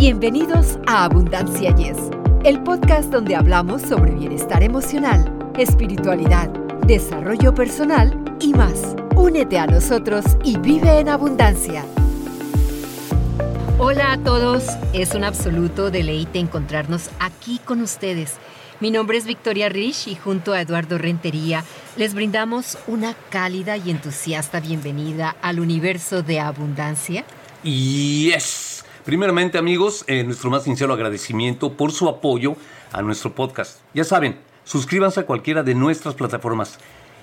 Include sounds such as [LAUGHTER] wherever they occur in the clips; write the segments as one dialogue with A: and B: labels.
A: Bienvenidos a Abundancia Yes, el podcast donde hablamos sobre bienestar emocional, espiritualidad, desarrollo personal y más. Únete a nosotros y vive en abundancia. Hola a todos, es un absoluto deleite encontrarnos aquí con ustedes. Mi nombre es Victoria Rich y junto a Eduardo Rentería les brindamos una cálida y entusiasta bienvenida al universo de abundancia.
B: Yes. Primeramente, amigos, eh, nuestro más sincero agradecimiento por su apoyo a nuestro podcast. Ya saben, suscríbanse a cualquiera de nuestras plataformas.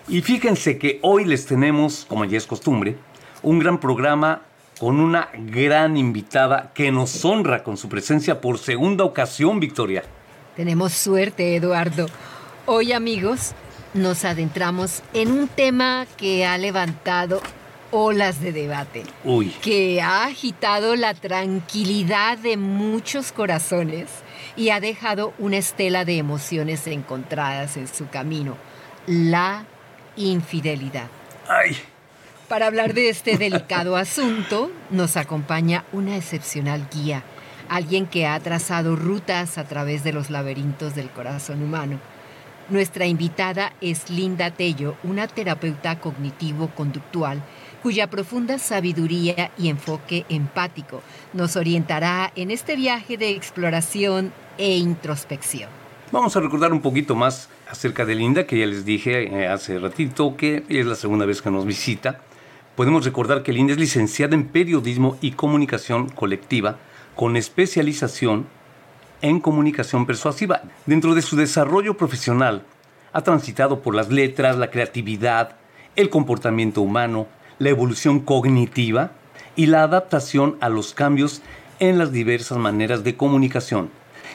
B: Y fíjense que hoy les tenemos, como ya es costumbre, un gran programa con una gran invitada que nos honra con su presencia por segunda ocasión, Victoria.
A: Tenemos suerte, Eduardo. Hoy, amigos, nos adentramos en un tema que ha levantado olas de debate
B: Uy.
A: que ha agitado la tranquilidad de muchos corazones y ha dejado una estela de emociones encontradas en su camino, la infidelidad.
B: Ay.
A: Para hablar de este delicado asunto, nos acompaña una excepcional guía, alguien que ha trazado rutas a través de los laberintos del corazón humano. Nuestra invitada es Linda Tello, una terapeuta cognitivo-conductual cuya profunda sabiduría y enfoque empático nos orientará en este viaje de exploración e introspección.
B: Vamos a recordar un poquito más acerca de Linda, que ya les dije eh, hace ratito que es la segunda vez que nos visita. Podemos recordar que Linda es licenciada en Periodismo y Comunicación Colectiva con especialización en comunicación persuasiva. Dentro de su desarrollo profesional, ha transitado por las letras, la creatividad, el comportamiento humano, la evolución cognitiva y la adaptación a los cambios en las diversas maneras de comunicación,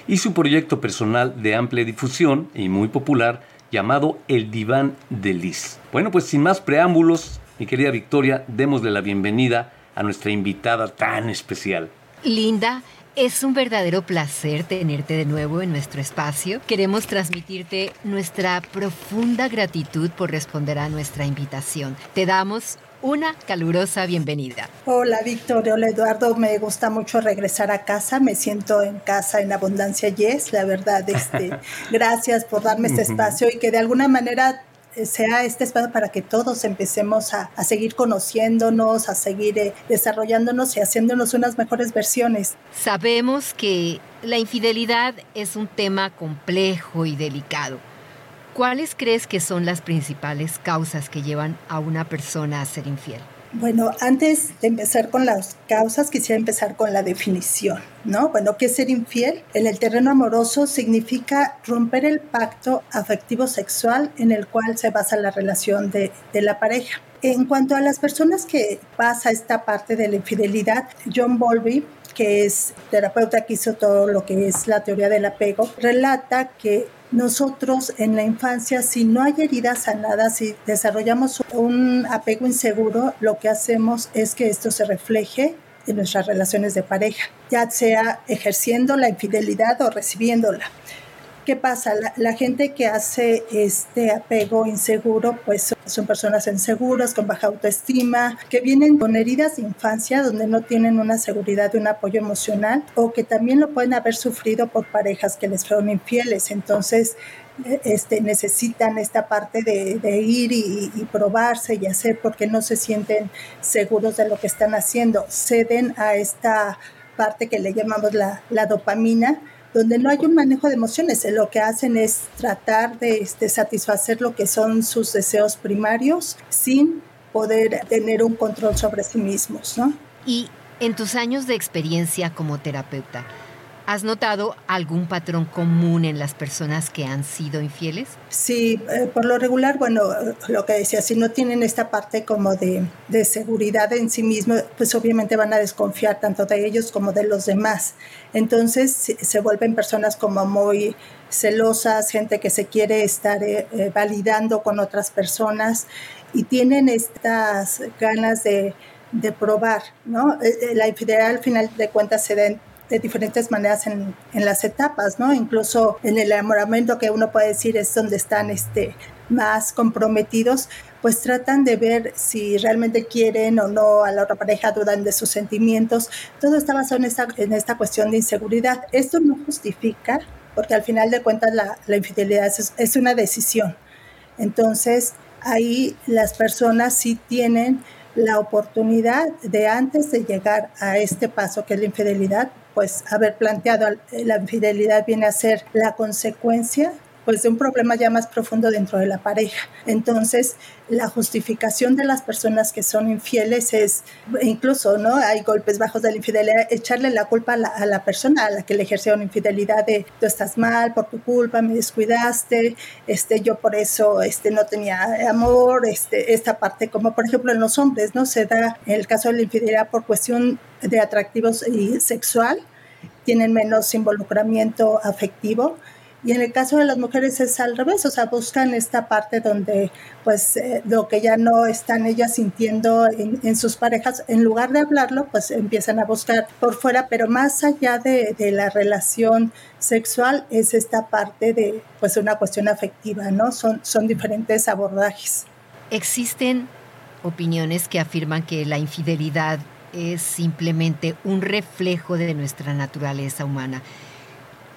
B: y su proyecto personal de amplia difusión y muy popular llamado El Diván de Liz. Bueno, pues sin más preámbulos, mi querida Victoria, démosle la bienvenida a nuestra invitada tan especial.
A: Linda, es un verdadero placer tenerte de nuevo en nuestro espacio. Queremos transmitirte nuestra profunda gratitud por responder a nuestra invitación. Te damos una calurosa bienvenida.
C: Hola Victoria, hola Eduardo, me gusta mucho regresar a casa, me siento en casa en abundancia. Yes, la verdad, este, [LAUGHS] gracias por darme este espacio y que de alguna manera eh, sea este espacio para que todos empecemos a, seguir conociéndonos, a seguir eh, desarrollándonos y haciéndonos unas mejores versiones.
A: Sabemos que la infidelidad es un tema complejo y delicado ¿Cuáles crees que son las principales causas que llevan a una persona a ser infiel?
C: Bueno, antes de empezar con las causas, quisiera empezar con la definición, ¿no? Bueno, ¿qué es ser infiel? En el terreno amoroso significa romper el pacto afectivo sexual en el cual se basa la relación de, de la pareja. En cuanto a las personas que pasa esta parte de la infidelidad, John Bowlby que es terapeuta que hizo todo lo que es la teoría del apego, relata que nosotros en la infancia, si no hay heridas sanadas, si desarrollamos un apego inseguro, lo que hacemos es que esto se refleje en nuestras relaciones de pareja, ya sea ejerciendo la infidelidad o recibiéndola. ¿Qué pasa? La, gente que hace este apego inseguro, pues son personas inseguras, con baja autoestima, que vienen con heridas de infancia donde no tienen una seguridad de un apoyo emocional o que también lo pueden haber sufrido por parejas que les fueron infieles. Entonces, este, necesitan esta parte de, ir y, probarse y hacer porque no se sienten seguros de lo que están haciendo. Ceden a esta parte que le llamamos la, la dopamina donde no hay un manejo de emociones. Lo que hacen es tratar de, este, satisfacer lo que son sus deseos primarios sin poder tener un control sobre sí mismos, ¿no?
A: Y en tus años de experiencia como terapeuta, ¿Has notado algún patrón común en las personas que han sido infieles?
C: Sí, eh, por lo regular, bueno, lo que decía, si no tienen esta parte como de, de seguridad en sí mismos, pues obviamente van a desconfiar tanto de ellos como de los demás. Entonces se vuelven personas como muy celosas, gente que se quiere estar eh, eh, validando con otras personas y tienen estas ganas de, de probar, ¿no? La infidelidad al final de cuentas se da de diferentes maneras en, en, las etapas, ¿no? Incluso en el enamoramiento que uno puede decir es donde están este, más comprometidos, pues tratan de ver si realmente quieren o no a la otra pareja, dudan de sus sentimientos. Todo está basado en esta, en esta cuestión de inseguridad. Esto no justifica, porque al final de cuentas la, la infidelidad es, es una decisión. Entonces, ahí las personas sí tienen la oportunidad de antes de llegar a este paso que es la infidelidad, pues haber planteado la infidelidad viene a ser la consecuencia pues de un problema ya más profundo dentro de la pareja. Entonces, la justificación de las personas que son infieles es, incluso, ¿no? Hay golpes bajos de la infidelidad, echarle la culpa a la, persona a la que le ejercieron infidelidad de tú estás mal por tu culpa, me descuidaste, este, yo por eso este, no tenía amor, este, esta parte, como por ejemplo en los hombres, ¿no? Se da el caso de la infidelidad por cuestión de atractivos y sexual, tienen menos involucramiento afectivo y en el caso de las mujeres es al revés, o sea, buscan esta parte donde pues eh, lo que ya no están ellas sintiendo en, sus parejas, en lugar de hablarlo, pues empiezan a buscar por fuera, pero más allá de, de, la relación sexual es esta parte de pues una cuestión afectiva, ¿no? Son, son diferentes abordajes.
A: Existen opiniones que afirman que la infidelidad es simplemente un reflejo de nuestra naturaleza humana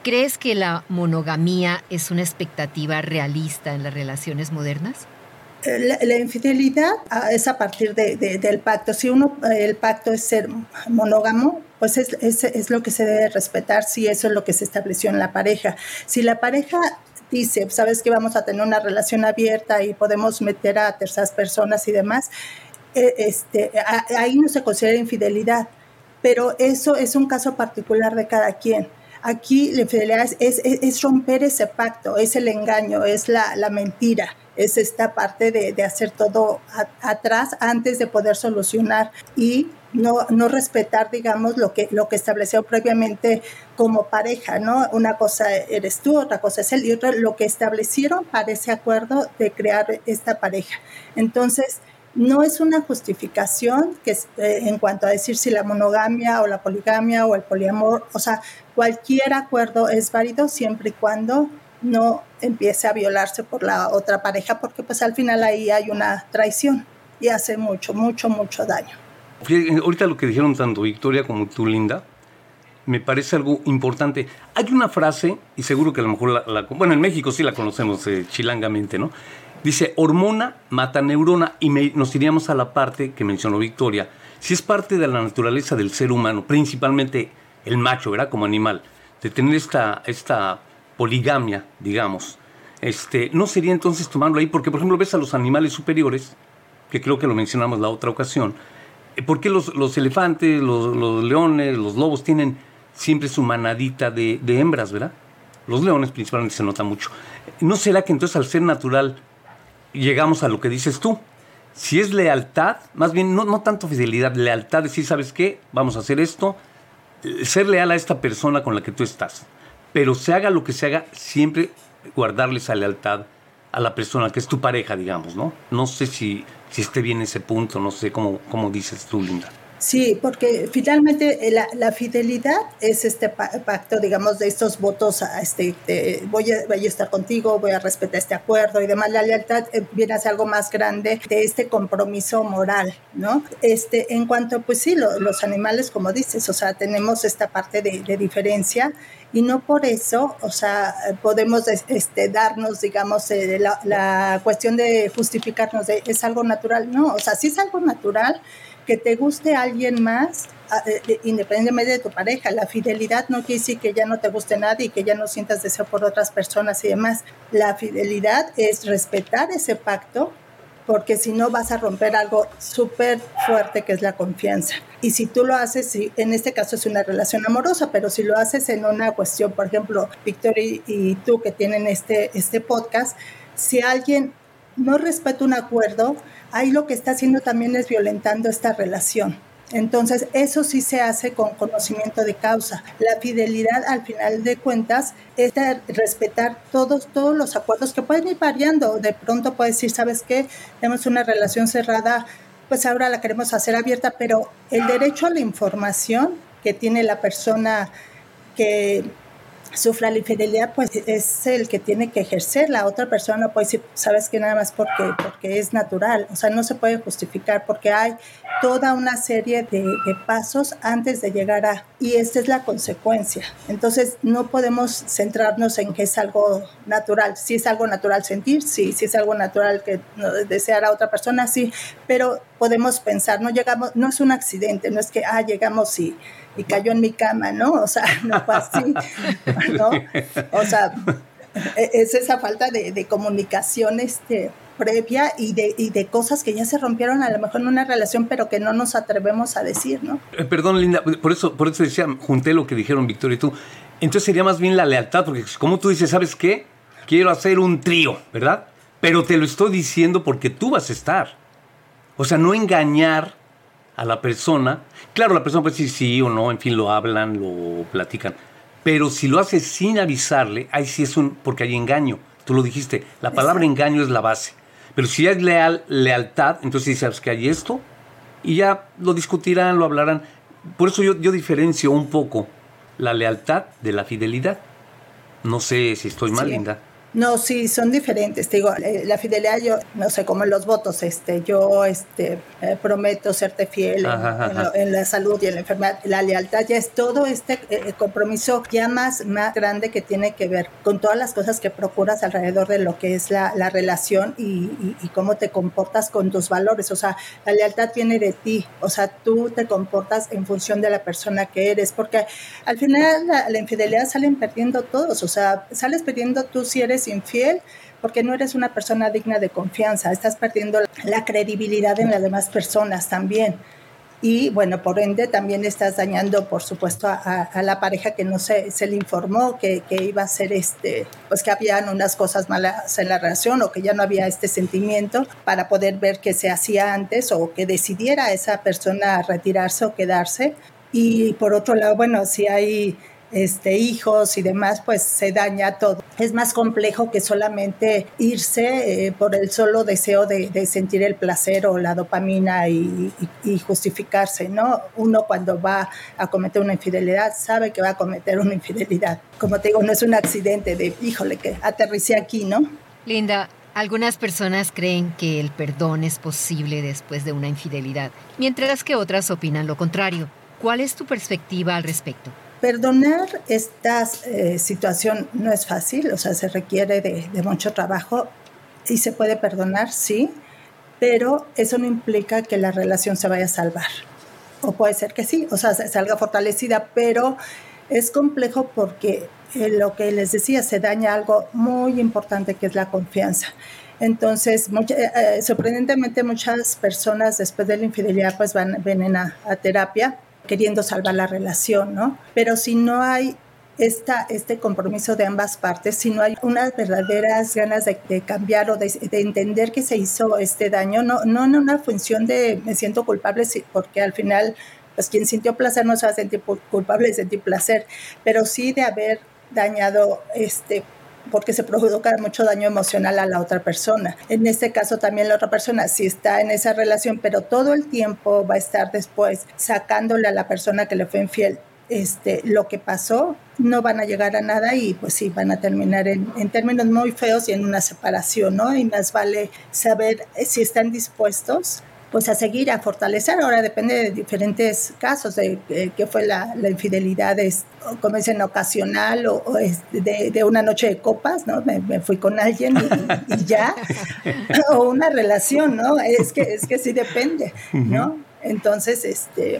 A: ¿Crees que la monogamía es una expectativa realista en las relaciones modernas?
C: Eh, la, infidelidad ah, es a partir del pacto. Si uno, el pacto es ser monógamo, pues es, es, lo que se debe respetar si eso es lo que se estableció en la pareja. Si la pareja dice, sabes que vamos a tener una relación abierta y podemos meter a terceras personas y demás, eh, este, ahí no se considera infidelidad, pero eso es un caso particular de cada quien. Aquí la infidelidad es, romper ese pacto, es el engaño, es la, mentira, es esta parte de, hacer todo atrás antes de poder solucionar y no, no, respetar, digamos, lo que, lo que estableció previamente como pareja, ¿no? Una cosa eres tú, otra cosa es él y otra lo que establecieron para ese acuerdo de crear esta pareja. Entonces, no es una justificación que eh, en cuanto a decir si la monogamia o la poligamia o el poliamor, o sea, cualquier acuerdo es válido siempre y cuando no empiece a violarse por la otra pareja, porque pues al final ahí hay una traición y hace mucho, mucho, mucho daño.
B: Ahorita lo que dijeron tanto Victoria como tú, Linda, me parece algo importante. Hay una frase, y seguro que a lo mejor la, bueno, en México sí la conocemos eh, chilangamente, ¿no? Dice, hormona mata neurona y nos iríamos a la parte que mencionó Victoria. Si es parte de la naturaleza del ser humano, principalmente el macho, ¿verdad? Como animal, de tener esta, esta poligamia, digamos, este, no sería entonces tomarlo ahí, porque por ejemplo ves a los animales superiores, que creo que lo mencionamos la otra ocasión, eh, ¿por qué los, los elefantes, los, los, leones, los lobos tienen siempre su manadita de, de hembras, ¿verdad? Los leones principalmente se nota mucho. ¿No será que entonces al ser natural llegamos a lo que dices tú. Si es lealtad, más bien no, no tanto fidelidad, lealtad, decir, ¿sabes qué? Vamos a hacer esto, ser leal a esta persona con la que tú estás. Pero se haga lo que se haga, siempre guardarle esa lealtad a la persona que es tu pareja, digamos, ¿no? No sé si, si esté bien ese punto, no sé cómo, cómo dices tú, Linda.
C: Sí, porque finalmente eh, la, fidelidad es este pacto, digamos, de estos votos, a este, voy, a, voy, a, estar contigo, voy a respetar este acuerdo y demás. La lealtad eh, viene a ser algo más grande de este compromiso moral, ¿no? Este, en cuanto, pues sí, los animales, como dices, o sea, tenemos esta parte de, diferencia y no por eso, o sea, podemos este, darnos, digamos, eh, la, la cuestión de justificarnos de es algo natural, no, o sea, sí es algo natural que te guste alguien más, independientemente de tu pareja. La fidelidad no quiere decir que ya no te guste nadie y que ya no sientas deseo por otras personas y demás. La fidelidad es respetar ese pacto porque si no vas a romper algo súper fuerte que es la confianza. Y si tú lo haces, en este caso es una relación amorosa, pero si lo haces en una cuestión, por ejemplo, Victoria y tú que tienen este, este podcast, si alguien no respeta un acuerdo, ahí lo que está haciendo también es violentando esta relación. Entonces, eso sí se hace con conocimiento de causa. La fidelidad, al final de cuentas, es respetar todos, todos los acuerdos que pueden ir variando. De pronto puedes decir, ¿sabes qué? Tenemos una relación cerrada, pues ahora la queremos hacer abierta, pero el derecho a la información que tiene la persona que sufra la infidelidad, pues es el que tiene que ejercer. La otra persona no puede decir, sabes que nada más porque, porque es natural. O sea, no se puede justificar porque hay toda una serie de, pasos antes de llegar a... Y esta es la consecuencia. Entonces, no podemos centrarnos en que es algo natural. Si es algo natural sentir, sí. Si es algo natural que desear a otra persona, sí. Pero podemos pensar, no llegamos, no es un accidente, no es que, ah, llegamos y y cayó en mi cama, ¿no? O sea, [LAUGHS] no fue así, ¿no? O sea, e, es esa falta de, comunicación este, previa y de, y de cosas que ya se rompieron a lo mejor en una relación, pero que no nos atrevemos a decir, ¿no?
B: Eh, perdón, Linda, por eso, por eso decía, junté lo que dijeron Victoria y tú. Entonces sería más bien la lealtad, porque como tú dices, ¿sabes qué? Quiero hacer un trío, ¿verdad? Pero te lo estoy diciendo porque tú vas a estar. O sea, no engañar a la persona. Claro, la persona puede decir sí o no, en fin, lo hablan, lo platican. Pero si lo hace sin avisarle, ahí sí es un. porque hay engaño. Tú lo dijiste, la palabra engaño es la base. Pero si hay leal, lealtad, entonces sabes que hay esto, y ya lo discutirán, lo hablarán. Por eso yo, yo diferencio un poco la lealtad de la fidelidad. No sé si estoy mal, Linda.
C: No, sí, son diferentes. Te digo, eh, la fidelidad, yo no sé, como en los votos, este, yo este, eh, prometo serte fiel en, la salud y en la enfermedad. La lealtad ya es todo este eh, compromiso ya más, más grande que tiene que ver con todas las cosas que procuras alrededor de lo que es la, relación y, cómo te comportas con tus valores. O sea, la lealtad viene de ti. O sea, tú te comportas en función de la persona que eres, porque al final la, la infidelidad salen perdiendo todos. O sea, sales perdiendo tú si eres infiel porque no eres una persona digna de confianza, estás perdiendo la credibilidad en las demás personas también. Y bueno, por ende también estás dañando, por supuesto, a, la pareja que no se, se le informó que, que, iba a ser este, pues que habían unas cosas malas en la relación o que ya no había este sentimiento para poder ver qué se hacía antes o que decidiera esa persona retirarse o quedarse. Y por otro lado, bueno, si hay este, hijos y demás, pues se daña todo. Es más complejo que solamente irse eh, por el solo deseo de, sentir el placer o la dopamina y, justificarse, ¿no? Uno cuando va a cometer una infidelidad sabe que va a cometer una infidelidad. Como te digo, no es un accidente de, híjole, que aterricé aquí, ¿no?
A: Linda, algunas personas creen que el perdón es posible después de una infidelidad, mientras que otras opinan lo contrario. ¿Cuál es tu perspectiva al respecto?
C: Perdonar esta eh, situación no es fácil, o sea, se requiere de, mucho trabajo y se puede perdonar, sí, pero eso no implica que la relación se vaya a salvar. O puede ser que sí, o sea, salga fortalecida, pero es complejo porque eh, lo que les decía, se daña algo muy importante que es la confianza. Entonces, eh, sorprendentemente muchas personas después de la infidelidad pues van, vienen a terapia queriendo salvar la relación, ¿no? Pero si no hay esta, este compromiso de ambas partes, si no hay unas verdaderas ganas de, cambiar o de, entender que se hizo este daño, no, no en una función de me siento culpable, porque al final, pues quien sintió placer no se va a sentir culpable de sentir placer, pero sí de haber dañado este porque se provoca mucho daño emocional a la otra persona. En este caso también la otra persona sí está en esa relación, pero todo el tiempo va a estar después sacándole a la persona que le fue infiel este, lo que pasó, no van a llegar a nada y pues sí, van a terminar en, en, términos muy feos y en una separación, ¿no? Y más vale saber si están dispuestos pues a seguir, a fortalecer. Ahora depende de diferentes casos, de, qué fue la, infidelidad, es, como dicen, ocasional o, de, una noche de copas, ¿no? Me, fui con alguien y, ya, [LAUGHS] o una relación, ¿no? Es que, es que sí depende, ¿no? Entonces, este,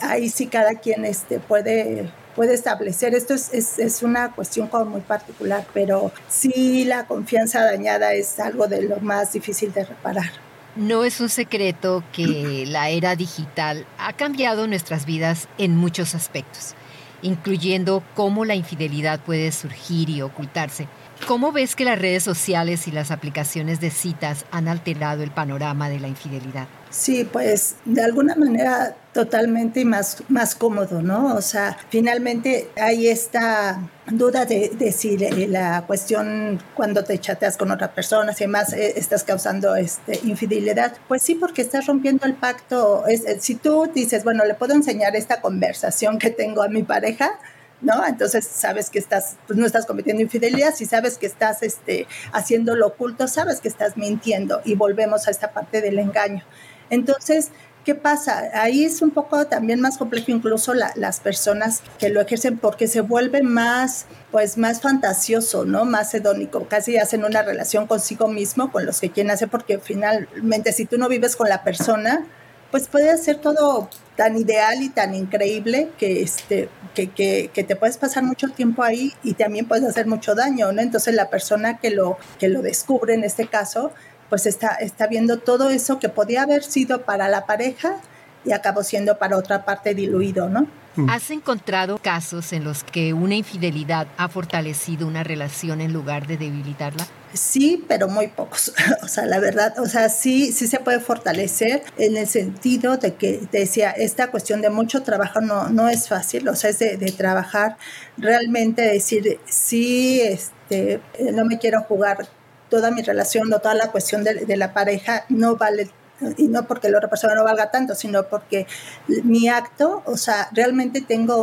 C: ahí sí cada quien este, puede puede establecer. Esto es, es, es, una cuestión como muy particular, pero sí la confianza dañada es algo de lo más difícil de reparar.
A: No es un secreto que [CLEARS THROAT] la era digital ha cambiado nuestras vidas en muchos aspectos, incluyendo cómo la infidelidad puede surgir y ocultarse. ¿Cómo ves que las redes sociales y las aplicaciones de citas han alterado el panorama de la infidelidad?
C: Sí, pues de alguna manera totalmente más, más cómodo, ¿no? O sea, finalmente hay esta duda de, de si la cuestión cuando te chateas con otra persona, si además eh, estás causando este, infidelidad, pues sí, porque estás rompiendo el pacto. Es, si tú dices, bueno, le puedo enseñar esta conversación que tengo a mi pareja, ¿no? Entonces sabes que estás, pues no estás cometiendo infidelidad, si sabes que estás este, haciendo lo oculto, sabes que estás mintiendo y volvemos a esta parte del engaño. Entonces, ¿qué pasa? Ahí es un poco también más complejo incluso las personas que lo ejercen porque se vuelve más, pues más fantasioso, ¿no? Más hedónico. Casi hacen una relación consigo mismo, con los que quieren hacer, porque finalmente si tú no vives con la persona, pues puede ser todo tan ideal y tan increíble que, este, que, que, que, te puedes pasar mucho tiempo ahí y también puedes hacer mucho daño, ¿no? Entonces la persona que lo, que lo descubre en este caso, pues está, está viendo todo eso que podía haber sido para la pareja y acabó siendo para otra parte diluido, ¿no?
A: Mm. ¿Has encontrado casos en los que una infidelidad ha fortalecido una relación en lugar de debilitarla?
C: Sí, pero muy pocos. [LAUGHS] o sea, la verdad, o sea, sí, sí se puede fortalecer en el sentido de que decía, esta cuestión de mucho trabajo no, no es fácil, o sea, es de, de trabajar realmente, decir, sí, este, no me quiero jugar toda mi relación o toda la cuestión de, de la pareja no vale y no porque la otra persona no valga tanto, sino porque mi acto, o sea, realmente tengo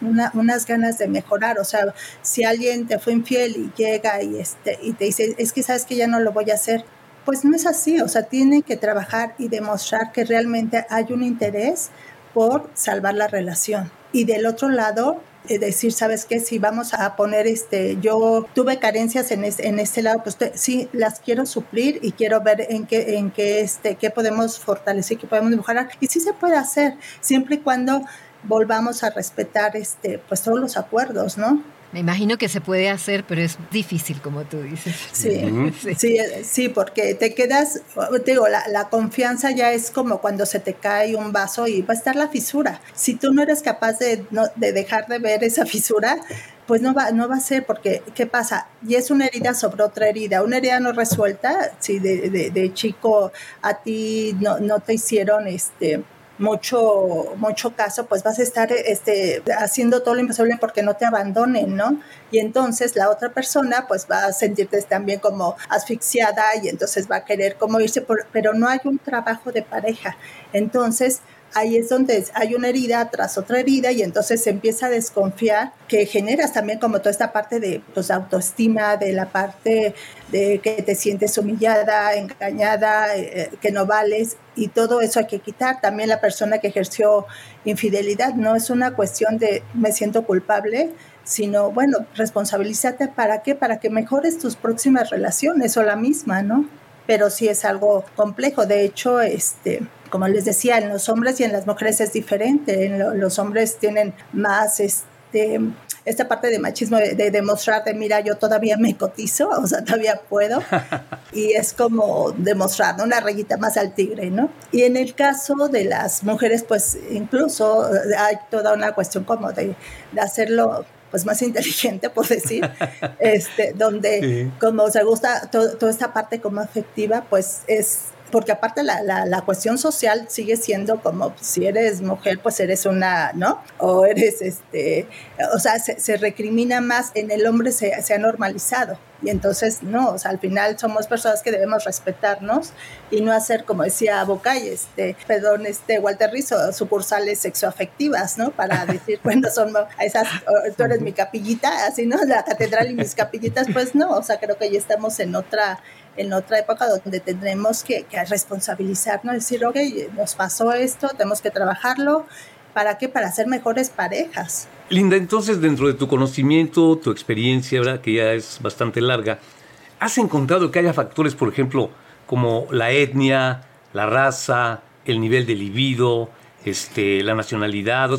C: unas ganas de mejorar, o sea, si alguien te fue infiel y llega y, este, y te dice, es que sabes que ya no lo voy a hacer, pues no es así, o sea, tiene que trabajar y demostrar que realmente hay un interés por salvar la relación. Y del otro lado, decir, ¿sabes qué? Si vamos a poner, este, yo tuve carencias en, en este lado, pues sí, las quiero suplir y quiero ver en qué, en qué, este, qué podemos fortalecer, qué podemos mejorar. Y sí se puede hacer, siempre y cuando volvamos a respetar, este, pues todos los acuerdos, ¿no?
A: Me imagino que se puede hacer, pero es difícil, como tú dices.
C: Sí, sí, sí, porque te quedas, te digo, la, la, confianza ya es como cuando se te cae un vaso y va a estar la fisura. Si tú no eres capaz de, no, de dejar de ver esa fisura, pues no va, no va a ser, porque ¿qué pasa? Y es una herida sobre otra herida, una herida no resuelta, si de, de, de chico a ti no, no te hicieron este mucho, mucho caso, pues vas a estar este, haciendo todo lo imposible porque no te abandonen, ¿no? Y entonces la otra persona pues va a sentirte también como asfixiada y entonces va a querer como irse, por, pero no hay un trabajo de pareja. Entonces, ahí es donde hay una herida tras otra herida y entonces se empieza a desconfiar que generas también como toda esta parte de pues, autoestima, de la parte de que te sientes humillada, engañada, eh, que no vales y todo eso hay que quitar. También la persona que ejerció infidelidad no es una cuestión de me siento culpable, sino bueno, responsabilízate para qué, para que mejores tus próximas relaciones o la misma, ¿no? Pero sí es algo complejo. De hecho, este, como les decía, en los hombres y en las mujeres es diferente. En los hombres tienen más este, esta parte de machismo de, demostrar de, mira, yo todavía me cotizo, [LAUGHS] o sea, todavía puedo. [LAUGHS] y es como demostrar una rayita más al tigre, ¿no? Y en el caso de las mujeres, pues incluso hay toda una cuestión como de, de hacerlo pues más inteligente, por decir, [LAUGHS] este, donde como se gusta toda esta parte como afectiva, pues es porque aparte la, la, cuestión social sigue siendo como si eres mujer, pues eres una, ¿no? O eres, este, o sea, se, se recrimina más, en el hombre se, se, ha normalizado. Y entonces, no, o sea, al final somos personas que debemos respetarnos y no hacer, como decía Bocay, este, perdón, este, Walter Rizzo, sucursales sexoafectivas, ¿no? Para [LAUGHS] decir, bueno, son esas, tú eres mi capillita, así, ¿no? La catedral y mis capillitas, pues no, o sea, creo que ya estamos en otra en otra época donde tendremos que, que responsabilizarnos, decir, ok, nos pasó esto, tenemos que trabajarlo. ¿Para qué? Para ser mejores parejas.
B: Linda, entonces dentro de tu conocimiento, tu experiencia, que ya es bastante larga, ¿has encontrado que haya factores, por ejemplo, como la etnia, la raza, el nivel de libido, este, la nacionalidad,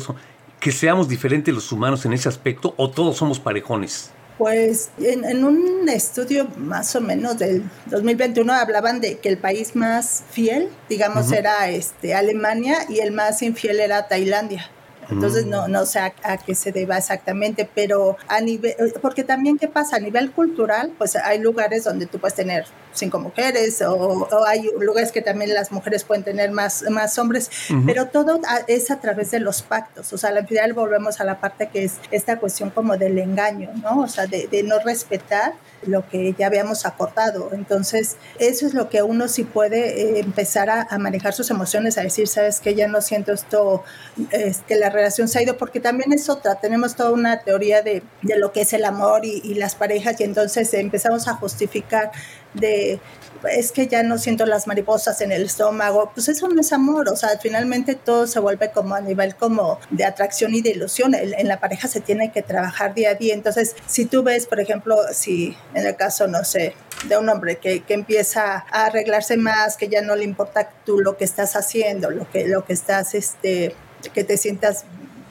B: que seamos diferentes los humanos en ese aspecto o todos somos parejones?
C: Pues en, un estudio más o menos del 2021 hablaban de que el país más fiel, digamos, era este, Alemania y el más infiel era Tailandia. Entonces no, mm. no sé a, qué se deba exactamente, pero a nivel, porque también qué pasa a nivel cultural, pues hay lugares donde tú puedes tener cinco mujeres o, hay lugares que también las mujeres pueden tener más, más hombres, pero todo es a través de los pactos, o sea, al final volvemos a la parte que es esta cuestión como del engaño, ¿no? O sea, de, de no respetar lo que ya habíamos acordado. Entonces, eso es lo que uno sí puede eh, empezar a, a, manejar sus emociones, a decir, sabes que ya no siento esto, es que la relación se ha ido, porque también es otra, tenemos toda una teoría de, de lo que es el amor y, y, las parejas y entonces empezamos a justificar de es que ya no siento las mariposas en el estómago, pues eso no es amor, o sea, finalmente todo se vuelve como a nivel como de atracción y de ilusión, en, la pareja se tiene que trabajar día a día, entonces si tú ves, por ejemplo, si en el caso, no sé, de un hombre que, que, empieza a arreglarse más, que ya no le importa tú lo que estás haciendo, lo que, lo que estás, este, que te sientas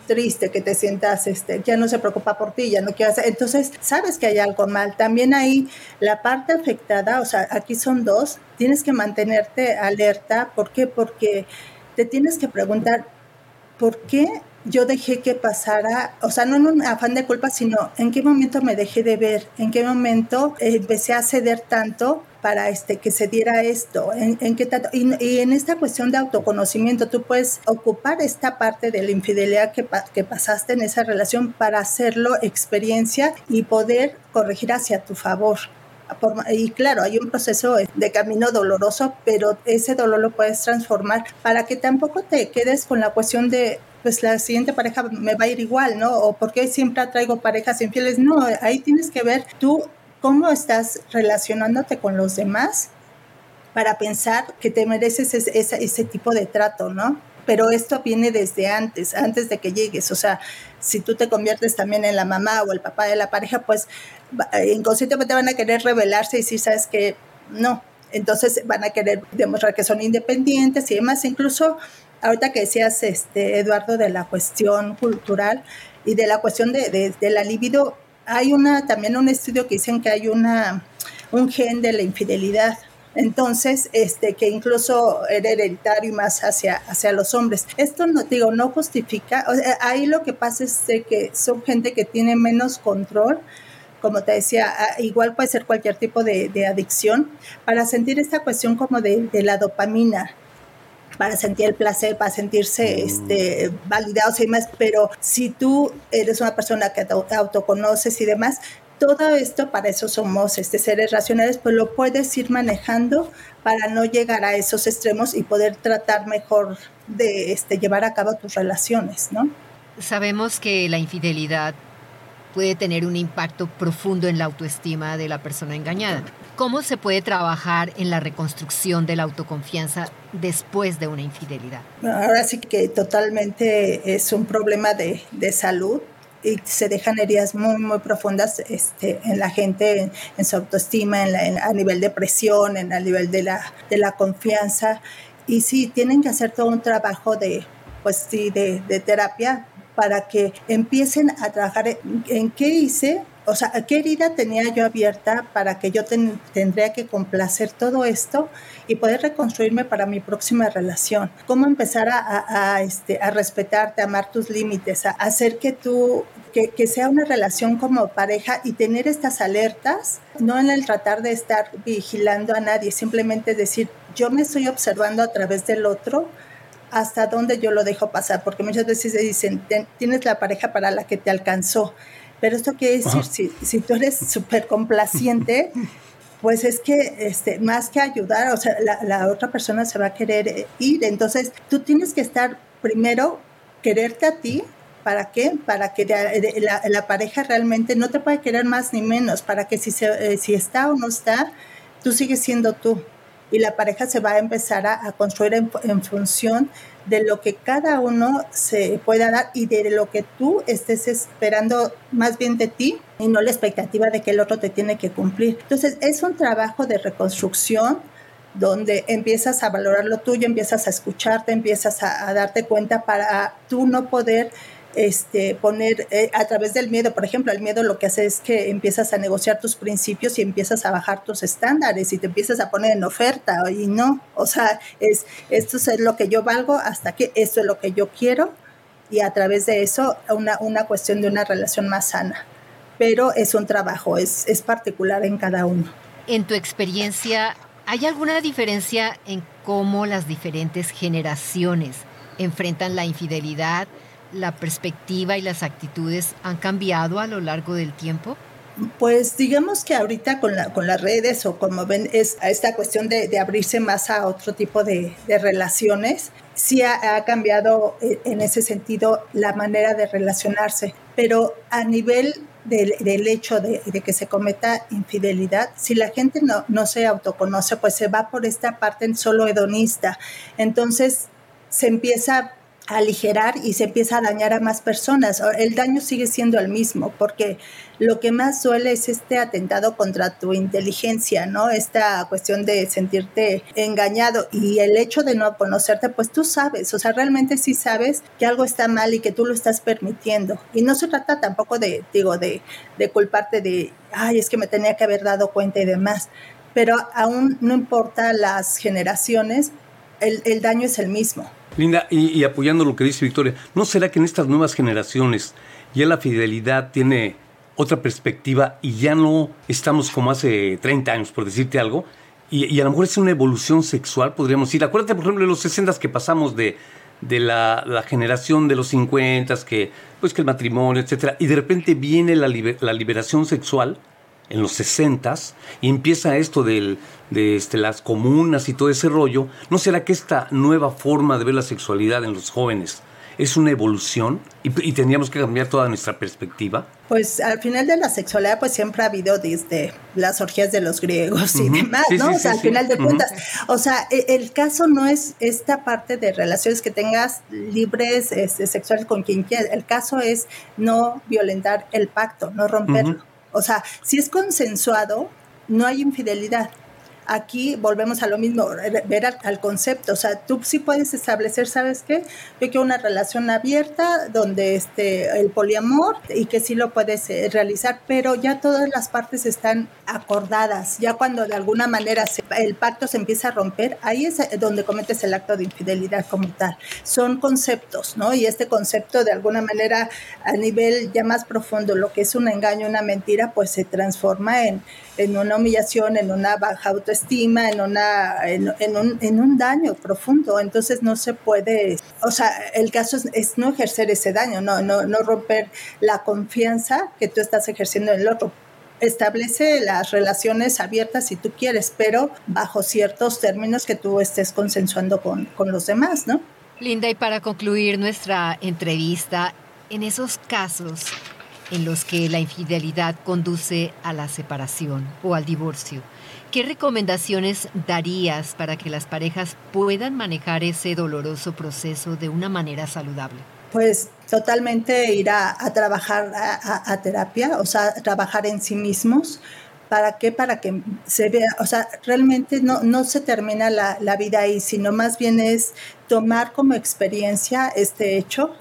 C: triste, que te sientas, este, ya no se preocupa por ti, ya no quiere hacer. Entonces, sabes que hay algo mal. También ahí la parte afectada, o sea, aquí son dos, tienes que mantenerte alerta. ¿Por qué? Porque te tienes que preguntar, ¿por qué yo dejé que pasara, o sea, no en un afán de culpa, sino en qué momento me dejé de ver, en qué momento empecé a ceder tanto para este, que se diera esto, en, qué y, en esta cuestión de autoconocimiento, tú puedes ocupar esta parte de la infidelidad que pasaste en esa relación para hacerlo experiencia y poder corregir hacia tu favor. y claro, hay un proceso de camino doloroso, pero ese dolor lo puedes transformar para que tampoco te quedes con la cuestión de pues la siguiente pareja me va a ir igual, ¿no? O porque siempre atraigo parejas infieles. No, ahí tienes que ver tú cómo estás relacionándote con los demás para pensar que te mereces ese, ese, tipo de trato, ¿no? Pero esto viene desde antes, antes de que llegues. O sea, si tú te conviertes también en la mamá o el papá de la pareja, pues inconscientemente van a querer rebelarse y decir, sabes que no. Entonces van a querer demostrar que son independientes y demás. Incluso ahorita que decías, este, Eduardo, de la cuestión cultural y de la cuestión de, de, la libido, hay una, también un estudio que dicen que hay una, un gen de la infidelidad. Entonces, este, que incluso era hereditario y más hacia, hacia los hombres. Esto no digo, no justifica, ahí lo que pasa es que son gente que tiene menos control, como te decía, igual puede ser cualquier tipo de, de adicción, para sentir esta cuestión como de, de la dopamina para sentir el placer, para sentirse mm. este, validados y demás, pero si tú eres una persona que te autoconoces y demás, todo esto, para eso somos este, seres racionales, pues lo puedes ir manejando para no llegar a esos extremos y poder tratar mejor de este, llevar a cabo tus relaciones, ¿no?
A: Sabemos que la infidelidad puede tener un impacto profundo en la autoestima de la persona engañada. ¿Cómo se puede trabajar en la reconstrucción de la autoconfianza después de una infidelidad?
C: Ahora sí que totalmente es un problema de, de salud y se dejan heridas muy, muy profundas este, en la gente, en, su autoestima, en a nivel de presión, en a nivel de la, de la confianza. Y sí, tienen que hacer todo un trabajo de, pues sí, de, de terapia para que empiecen a trabajar en, qué hice, o sea, qué herida tenía yo abierta para que yo tendría que complacer todo esto y poder reconstruirme para mi próxima relación. Cómo empezar a, este, a respetarte, a amar tus límites, a hacer que tú, que, sea una relación como pareja y tener estas alertas, no en el tratar de estar vigilando a nadie, simplemente decir, yo me estoy observando a través del otro hasta dónde yo lo dejo pasar, porque muchas veces dicen, tienes la pareja para la que te alcanzó, pero esto quiere decir, si, si, tú eres súper complaciente, [LAUGHS] pues es que este, más que ayudar, o sea, la, la, otra persona se va a querer ir, entonces tú tienes que estar primero, quererte a ti, ¿Para qué? Para que la, la, pareja realmente no te puede querer más ni menos, para que si, se, eh, si está o no está, tú sigues siendo tú. Y la pareja se va a empezar a, construir en, función de lo que cada uno se pueda dar y de lo que tú estés esperando más bien de ti y no la expectativa de que el otro te tiene que cumplir. Entonces es un trabajo de reconstrucción donde empiezas a valorar lo tuyo, empiezas a escucharte, empiezas a, a darte cuenta para tú no poder este, poner eh, a través del miedo, por ejemplo, el miedo lo que hace es que empiezas a negociar tus principios y empiezas a bajar tus estándares y te empiezas a poner en oferta y no, o sea, es esto es lo que yo valgo hasta que esto es lo que yo quiero y a través de eso una, una cuestión de una relación más sana. Pero es un trabajo, es, es particular en cada uno.
A: En tu experiencia, ¿hay alguna diferencia en cómo las diferentes generaciones enfrentan la infidelidad? La perspectiva y las actitudes han cambiado a lo largo del tiempo?
C: Pues digamos que ahorita con, la, con las redes o como ven, es esta cuestión de, abrirse más a otro tipo de, relaciones, sí ha, cambiado eh, en ese sentido la manera de relacionarse, pero a nivel del, del hecho de, de, que se cometa infidelidad, si la gente no, no se autoconoce, pues se va por esta parte solo hedonista. Entonces se empieza aligerar y se empieza a dañar a más personas. El daño sigue siendo el mismo, porque lo que más duele es este atentado contra tu inteligencia, ¿no? Esta cuestión de sentirte engañado y el hecho de no conocerte, pues tú sabes, o sea, realmente sí sabes que algo está mal y que tú lo estás permitiendo. Y no se trata tampoco de, digo, de, de culparte de, ay, es que me tenía que haber dado cuenta y demás, pero aún no importa las generaciones, el, daño es el mismo.
B: Linda, y, apoyando lo que dice Victoria, ¿no será que en estas nuevas generaciones ya la fidelidad tiene otra perspectiva y ya no estamos como hace 30 años, por decirte algo? Y, y a lo mejor es una evolución sexual, podríamos decir. Acuérdate, por ejemplo, de los 60 que pasamos de, de la, generación de los 50, que, pues, que el matrimonio, etcétera, y de repente viene la liberación sexual en los 60 y empieza esto del, de este, las comunas y todo ese rollo, ¿no será que esta nueva forma de ver la sexualidad en los jóvenes es una evolución y, y, tendríamos que cambiar toda nuestra perspectiva?
C: Pues al final de la sexualidad pues siempre ha habido desde las orgías de los griegos y uh -huh. demás, sí, ¿no? Sí, o sea, sí, al final de uh -huh. cuentas, o sea, el, el, caso no es esta parte de relaciones que tengas libres este, sexuales con quien quieras, el caso es no violentar el pacto, no romperlo. Uh -huh. O sea, si es consensuado, no hay infidelidad. Aquí volvemos a lo mismo, ver al, concepto. O sea, tú sí puedes establecer, ¿sabes qué? Yo quiero una relación abierta donde este, el poliamor y que sí lo puedes eh, realizar, pero ya todas las partes están acordadas. Ya cuando de alguna manera se, el pacto se empieza a romper, ahí es donde cometes el acto de infidelidad como tal. Son conceptos, ¿no? Y este concepto de alguna manera a nivel ya más profundo, lo que es un engaño, una mentira, pues se transforma en en una humillación, en una baja autoestima, en, una, en, un, en un daño profundo. Entonces no se puede, o sea, el caso es, es no ejercer ese daño, no, no, no romper la confianza que tú estás ejerciendo en el otro establece las relaciones abiertas si tú quieres, pero bajo ciertos términos que tú estés consensuando con, con los demás, ¿no?
A: Linda, y para concluir nuestra entrevista, en esos casos en los que la infidelidad conduce a la separación o al divorcio. ¿Qué recomendaciones darías para que las parejas puedan manejar ese doloroso proceso de una manera saludable?
C: Pues totalmente ir a, trabajar a, terapia, o sea, trabajar en sí mismos. ¿Para qué? Para que se vea, o sea, realmente no, no se termina la, la vida ahí, sino más bien es tomar como experiencia este hecho,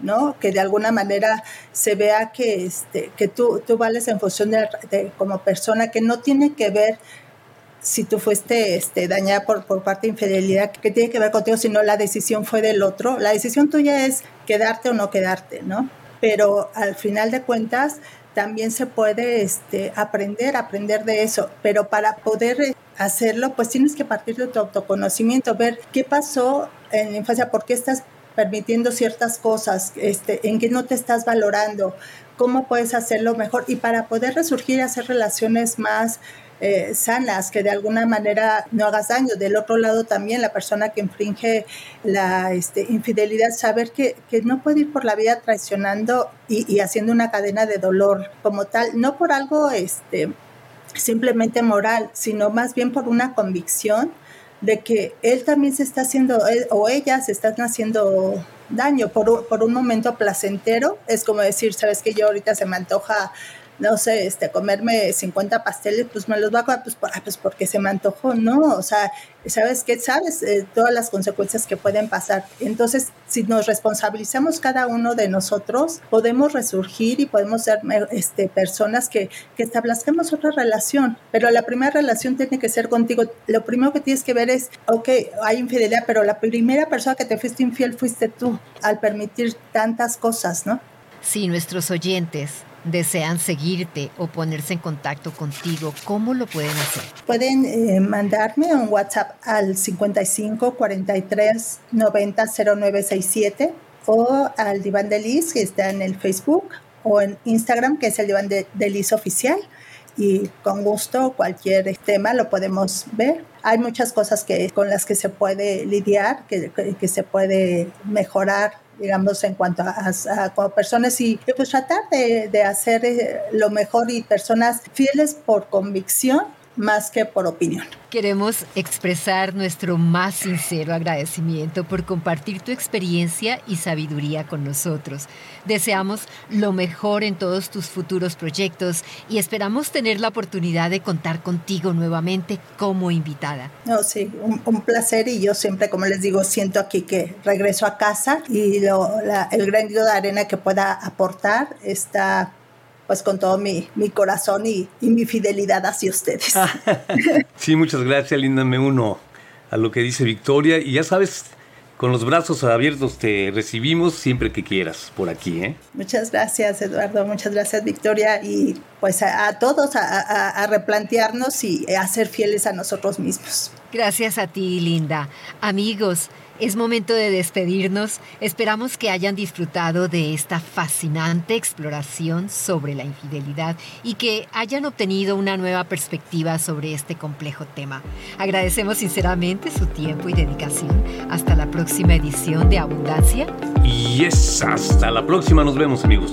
C: ¿no? Que de alguna manera se vea que, este, que tú, tú vales en función de, como persona, que no tiene que ver si tú fuiste este, dañada por, por parte de infidelidad, que tiene que ver contigo, sino la decisión fue del otro. La decisión tuya es quedarte o no quedarte, ¿no? Pero al final de cuentas también se puede este, aprender, aprender de eso, pero para poder hacerlo, pues tienes que partir de tu autoconocimiento, ver qué pasó en la infancia, por qué estás permitiendo ciertas cosas, este, en que no te estás valorando, cómo puedes hacerlo mejor y para poder resurgir y hacer relaciones más eh, sanas, que de alguna manera no hagas daño. Del otro lado también la persona que infringe la este, infidelidad, saber que, que, no puede ir por la vida traicionando y, y, haciendo una cadena de dolor como tal, no por algo este, simplemente moral, sino más bien por una convicción de que él también se está haciendo, o ella se están haciendo daño por, por un momento placentero. Es como decir, sabes que yo ahorita se me antoja no sé, este, comerme 50 pasteles, pues me los va a comer, pues, por, pues porque se me antojó, ¿no? O sea, ¿sabes qué? Sabes eh, todas las consecuencias que pueden pasar. Entonces, si nos responsabilizamos cada uno de nosotros, podemos resurgir y podemos ser este, personas que, que establezcamos otra relación. Pero la primera relación tiene que ser contigo. Lo primero que tienes que ver es, ok, hay infidelidad, pero la primera persona que te fuiste infiel fuiste tú al permitir tantas cosas, ¿no?
A: Sí, nuestros oyentes desean seguirte o ponerse en contacto contigo, ¿cómo lo pueden hacer?
C: Pueden eh, mandarme un WhatsApp al 55 43 90 0967 o al Diván de Liz, que está en el Facebook, o en Instagram, que es el diván de, Liz Oficial. Y con gusto cualquier tema lo podemos ver. Hay muchas cosas que, con las que se puede lidiar, que, que se puede mejorar digamos, en cuanto a, a, personas y, pues tratar de, de hacer eh, lo mejor y personas fieles por convicción más que por opinión.
A: Queremos expresar nuestro más sincero agradecimiento por compartir tu experiencia y sabiduría con nosotros. Deseamos lo mejor en todos tus futuros proyectos y esperamos tener la oportunidad de contar contigo nuevamente como invitada.
C: No, sí, un, placer y yo siempre, como les digo, siento aquí que regreso a casa y el granito de arena que pueda aportar está pues con todo mi, corazón y, mi fidelidad hacia ustedes. [LAUGHS]
B: sí, muchas gracias, Linda. Me uno a lo que dice Victoria y ya sabes, con los brazos abiertos te recibimos siempre que quieras por aquí. ¿eh?
C: Muchas gracias, Eduardo. Muchas gracias, Victoria. Y pues a, todos a, a, replantearnos y a ser fieles a nosotros mismos.
A: Gracias a ti, Linda. Amigos, es momento de despedirnos. Esperamos que hayan disfrutado de esta fascinante exploración sobre la infidelidad y que hayan obtenido una nueva perspectiva sobre este complejo tema. Agradecemos sinceramente su tiempo y dedicación. Hasta la próxima edición de Abundancia.
B: Y es hasta la próxima. Nos vemos amigos.